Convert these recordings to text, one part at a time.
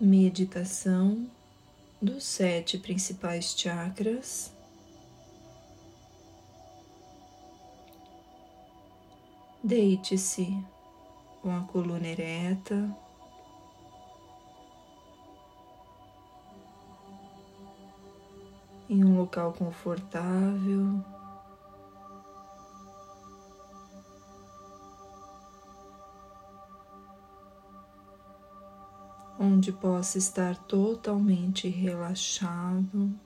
meditação dos sete principais chakras. Deite-se com a coluna ereta. Em um local confortável. Onde possa estar totalmente relaxado.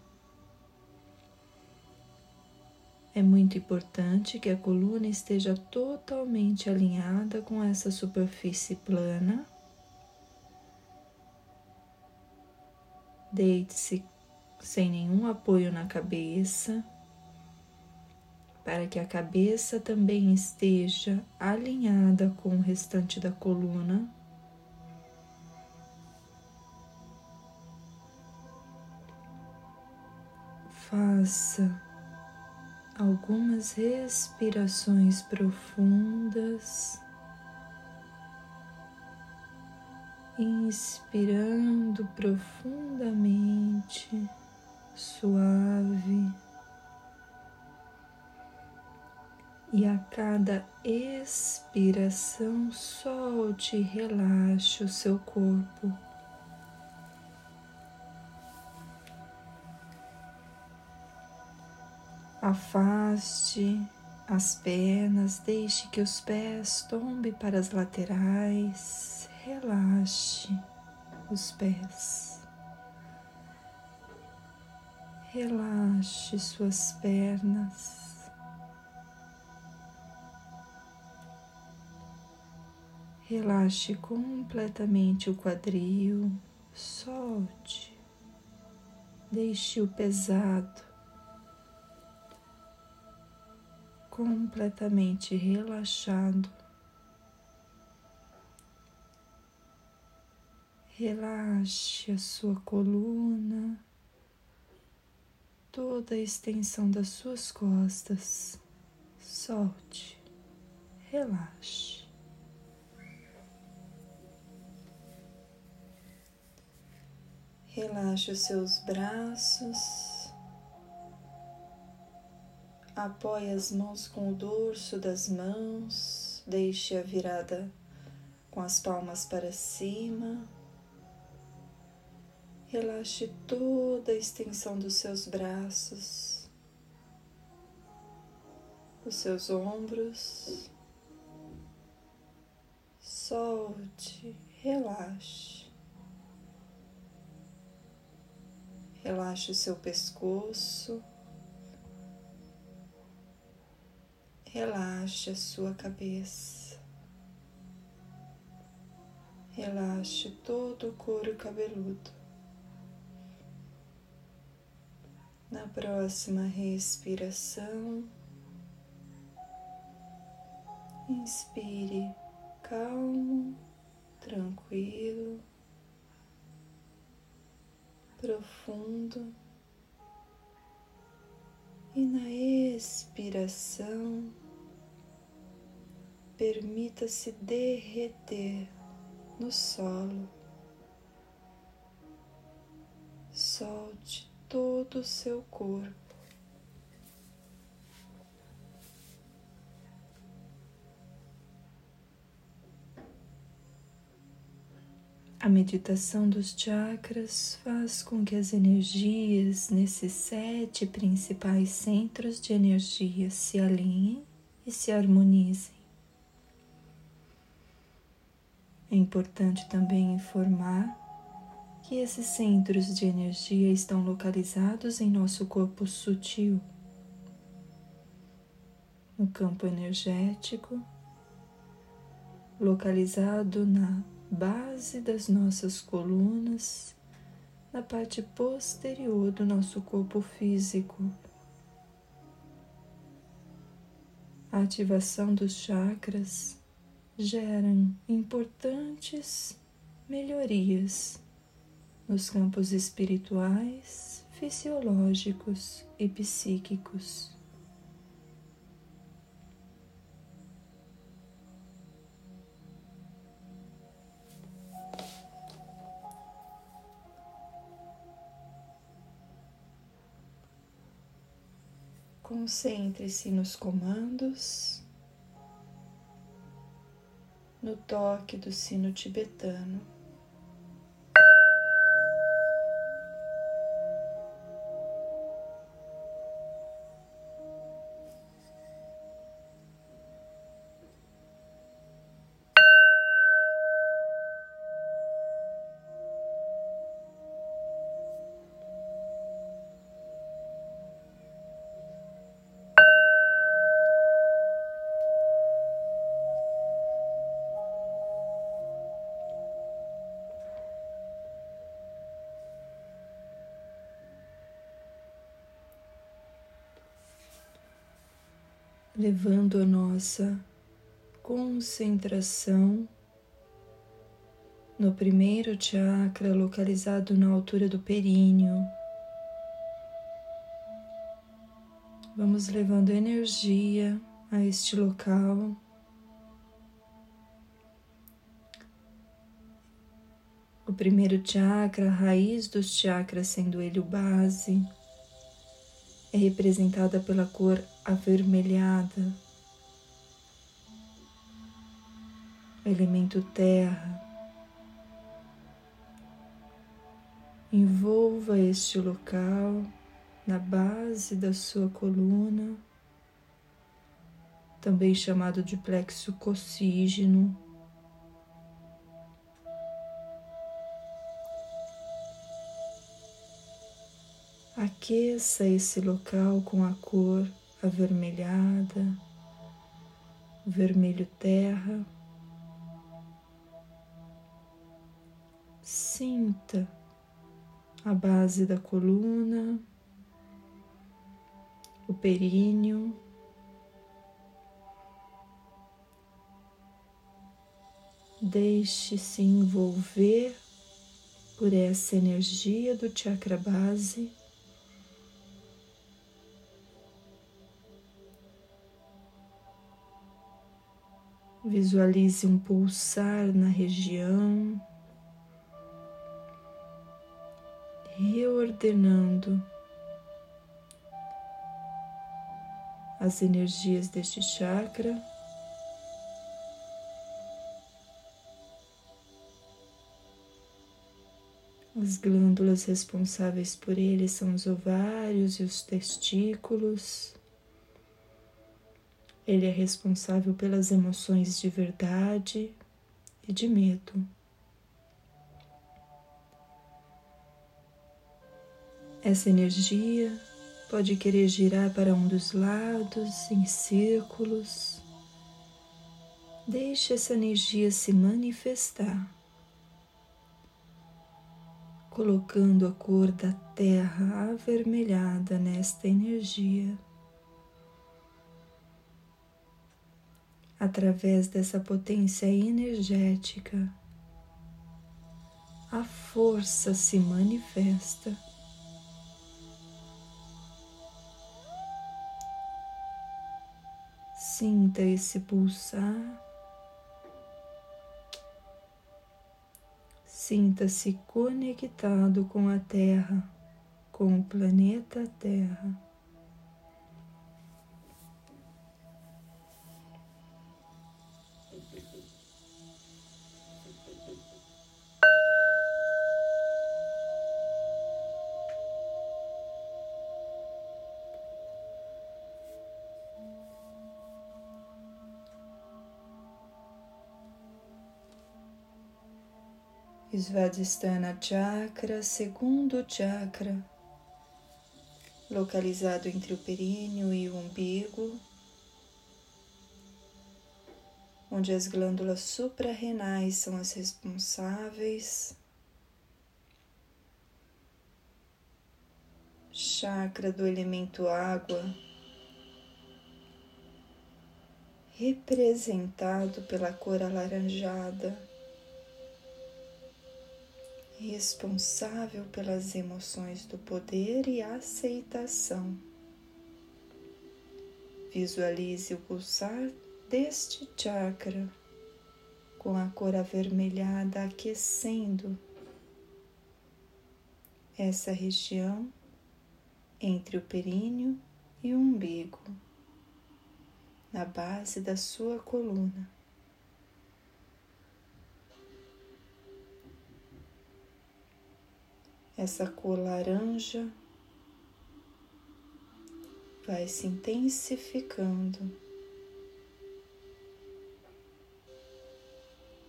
É muito importante que a coluna esteja totalmente alinhada com essa superfície plana. Deite-se sem nenhum apoio na cabeça, para que a cabeça também esteja alinhada com o restante da coluna. Faça algumas respirações profundas, inspirando profundamente, suave, e a cada expiração solte e relaxe o seu corpo. Afaste as pernas, deixe que os pés tombem para as laterais, relaxe os pés. Relaxe suas pernas. Relaxe completamente o quadril, solte, deixe o pesado completamente relaxado. Relaxe a sua coluna, toda a extensão das suas costas. Solte, relaxe. Relaxe os seus braços Apoie as mãos com o dorso das mãos, deixe a virada com as palmas para cima. Relaxe toda a extensão dos seus braços, os seus ombros. Solte, relaxe. Relaxe o seu pescoço. Relaxe a sua cabeça. Relaxe todo o couro cabeludo. Na próxima respiração, inspire calmo, tranquilo, profundo. E na expiração, Permita-se derreter no solo. Solte todo o seu corpo. A meditação dos chakras faz com que as energias nesses sete principais centros de energia se alinhem e se harmonizem. É importante também informar que esses centros de energia estão localizados em nosso corpo sutil, no campo energético, localizado na base das nossas colunas, na parte posterior do nosso corpo físico. A ativação dos chakras geram importantes melhorias nos campos espirituais, fisiológicos e psíquicos. Concentre-se nos comandos no toque do sino tibetano. Levando a nossa concentração no primeiro chakra localizado na altura do períneo. Vamos levando energia a este local. O primeiro chakra, a raiz dos chakras, sendo ele o base é representada pela cor avermelhada, elemento terra. Envolva este local na base da sua coluna, também chamado de plexo coccígeno. Aqueça esse local com a cor avermelhada, vermelho terra. Sinta a base da coluna, o períneo. Deixe-se envolver por essa energia do chakra base. Visualize um pulsar na região, reordenando as energias deste chakra. As glândulas responsáveis por ele são os ovários e os testículos. Ele é responsável pelas emoções de verdade e de medo. Essa energia pode querer girar para um dos lados em círculos. Deixe essa energia se manifestar, colocando a cor da terra avermelhada nesta energia. Através dessa potência energética, a força se manifesta. Sinta esse pulsar. Sinta-se conectado com a Terra, com o planeta Terra. Svadhisthana Chakra, segundo chakra, localizado entre o períneo e o umbigo, onde as glândulas suprarrenais são as responsáveis. Chakra do elemento água, representado pela cor alaranjada responsável pelas emoções do poder e aceitação. Visualize o pulsar deste chakra com a cor avermelhada aquecendo essa região entre o períneo e umbigo, na base da sua coluna. Essa cor laranja vai se intensificando.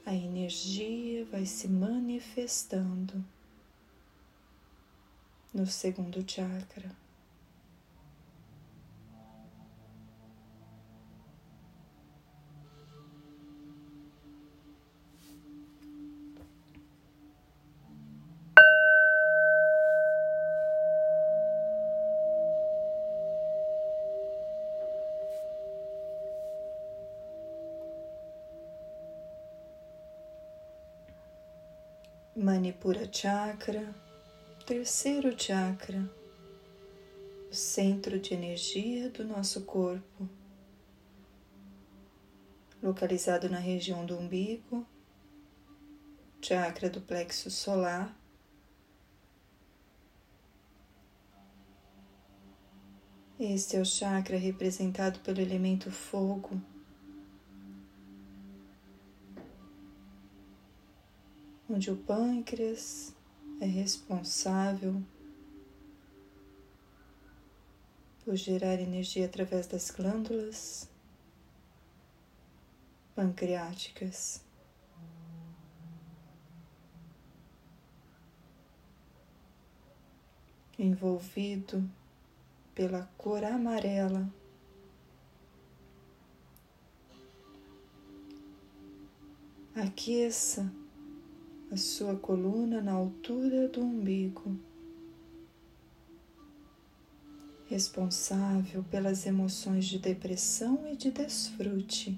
A energia vai se manifestando no segundo chakra. Manipura Chakra, terceiro chakra, o centro de energia do nosso corpo, localizado na região do umbigo, chakra do plexo solar. Este é o chakra representado pelo elemento fogo. Onde o pâncreas é responsável por gerar energia através das glândulas pancreáticas. Envolvido pela cor amarela. Aqueça a sua coluna na altura do umbigo, responsável pelas emoções de depressão e de desfrute.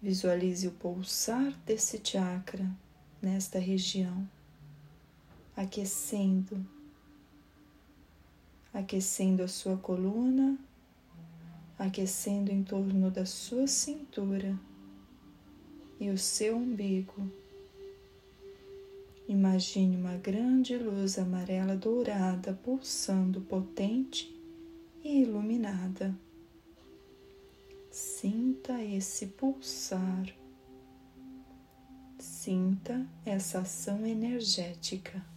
Visualize o pulsar desse chakra nesta região, aquecendo, aquecendo a sua coluna, aquecendo em torno da sua cintura e o seu umbigo. Imagine uma grande luz amarela dourada pulsando potente e iluminada. Sinta esse pulsar. Sinta essa ação energética.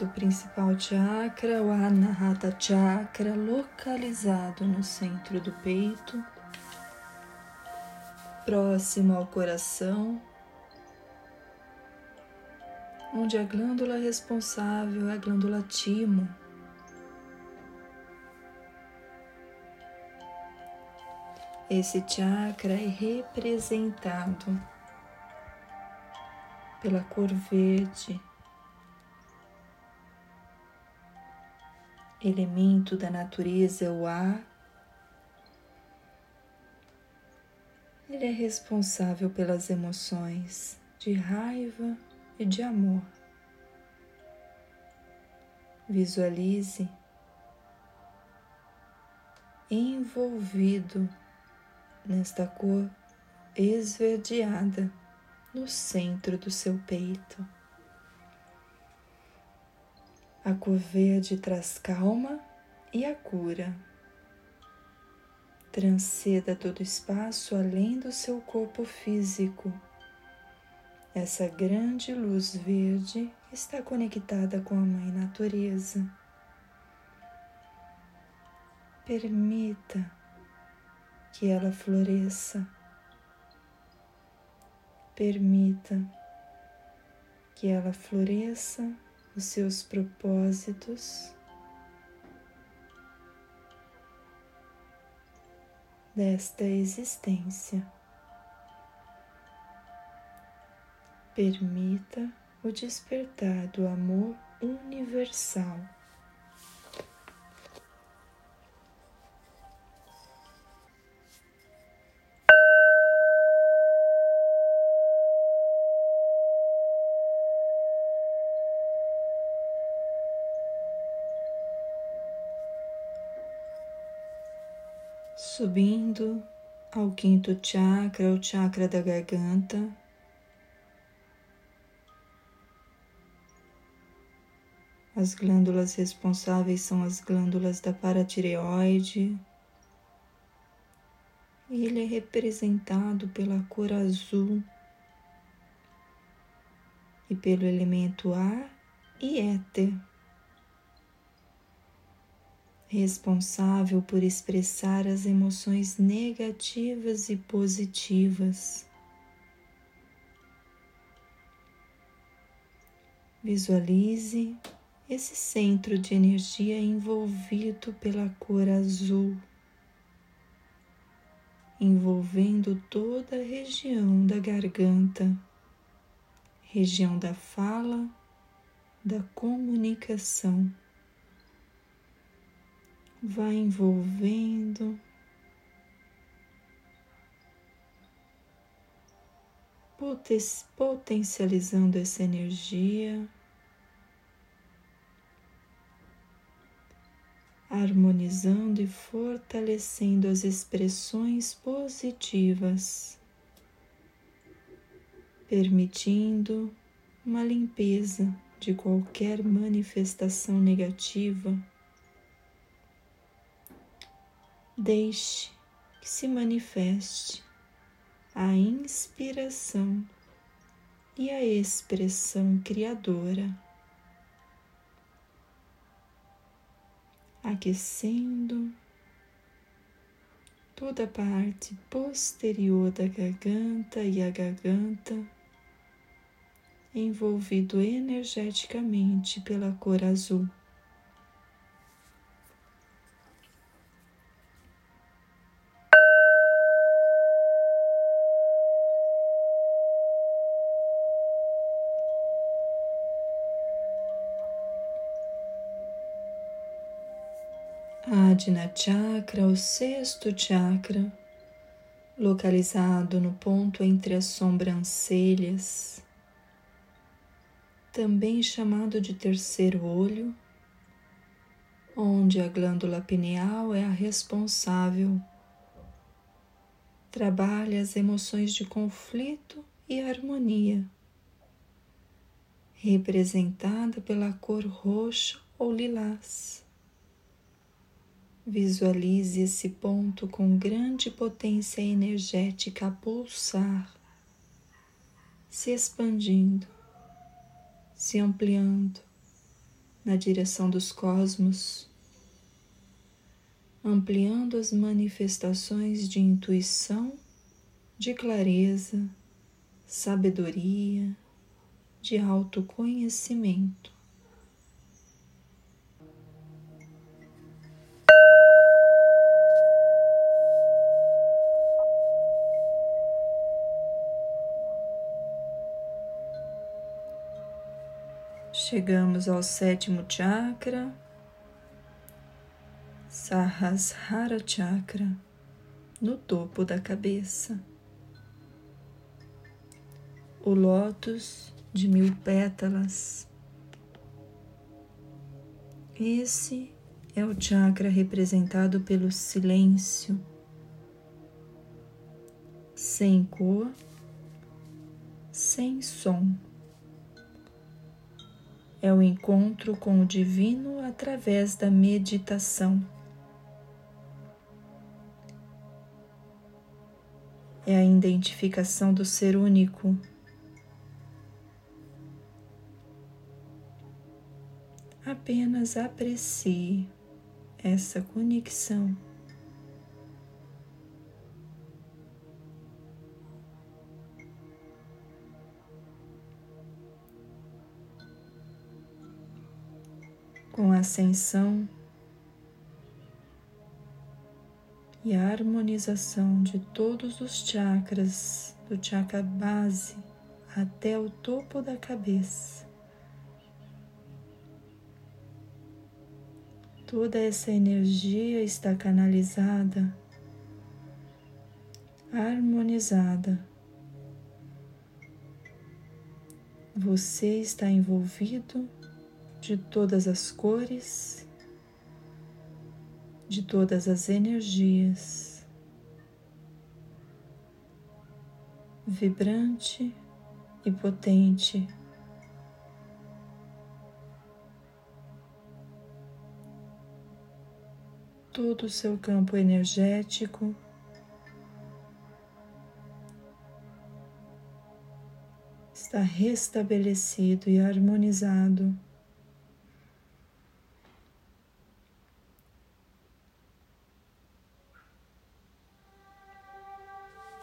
Quarto principal chakra, o Anahata Chakra, localizado no centro do peito, próximo ao coração, onde a glândula responsável é a glândula timo. Esse chakra é representado pela cor verde elemento da natureza é o ar. Ele é responsável pelas emoções de raiva e de amor. Visualize envolvido nesta cor esverdeada no centro do seu peito. A cor verde traz calma e a cura. Transceda todo espaço além do seu corpo físico. Essa grande luz verde está conectada com a Mãe Natureza. Permita que ela floresça. Permita que ela floresça os seus propósitos desta existência. Permita o despertar do amor universal. Subindo ao quinto chakra, o chakra da garganta. As glândulas responsáveis são as glândulas da paratireoide. E ele é representado pela cor azul e pelo elemento ar e éter responsável por expressar as emoções negativas e positivas. Visualize esse centro de energia envolvido pela cor azul, envolvendo toda a região da garganta, região da fala, da comunicação vai envolvendo. Potencializando essa energia, harmonizando e fortalecendo as expressões positivas, permitindo uma limpeza de qualquer manifestação negativa Deixe que se manifeste a inspiração e a expressão criadora, aquecendo toda a parte posterior da garganta e a garganta, envolvido energeticamente pela cor azul. Adina Chakra, o sexto chakra, localizado no ponto entre as sobrancelhas, também chamado de terceiro olho, onde a glândula pineal é a responsável. Trabalha as emoções de conflito e harmonia, representada pela cor roxo ou lilás. Visualize esse ponto com grande potência energética a pulsar, se expandindo, se ampliando na direção dos cosmos, ampliando as manifestações de intuição, de clareza, sabedoria, de autoconhecimento. Chegamos ao sétimo chakra, Sahasrara Chakra, no topo da cabeça. O lótus de mil pétalas. Esse é o chakra representado pelo silêncio, sem cor, sem som é o encontro com o divino através da meditação. É a identificação do ser único. Apenas aprecie essa conexão. Com a ascensão e a harmonização de todos os chakras, do chakra base até o topo da cabeça. Toda essa energia está canalizada, harmonizada. Você está envolvido de todas as cores, de todas as energias, vibrante e potente. Todo o seu campo energético. está restabelecido e harmonizado.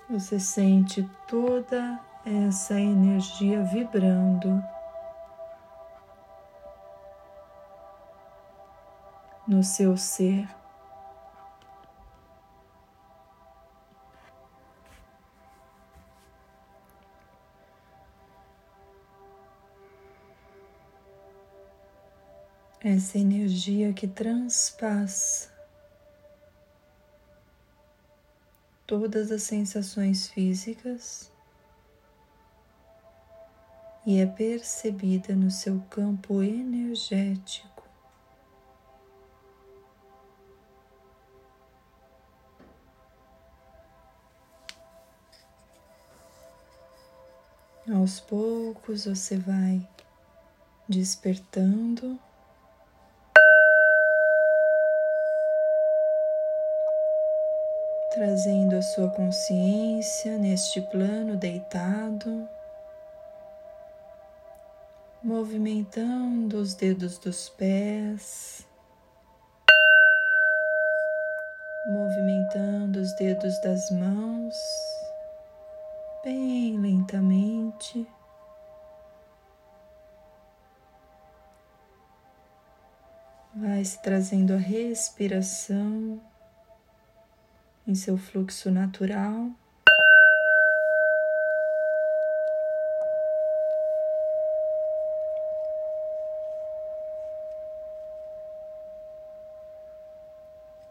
Você sente toda essa energia vibrando no seu ser. Essa energia que transpassa todas as sensações físicas e é percebida no seu campo energético. Aos poucos você vai despertando trazendo a sua consciência neste plano deitado, movimentando os dedos dos pés, movimentando os dedos das mãos, bem lentamente. Vai se trazendo a respiração em seu fluxo natural.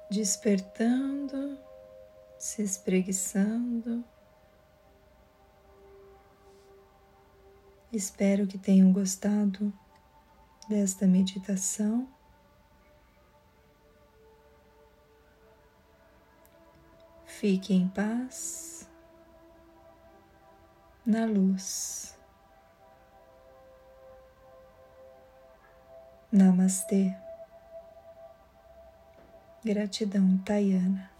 Despertando, se espreguiçando. Espero que tenham gostado desta meditação. Fique em paz na luz. Namastê. Gratidão, Tayana.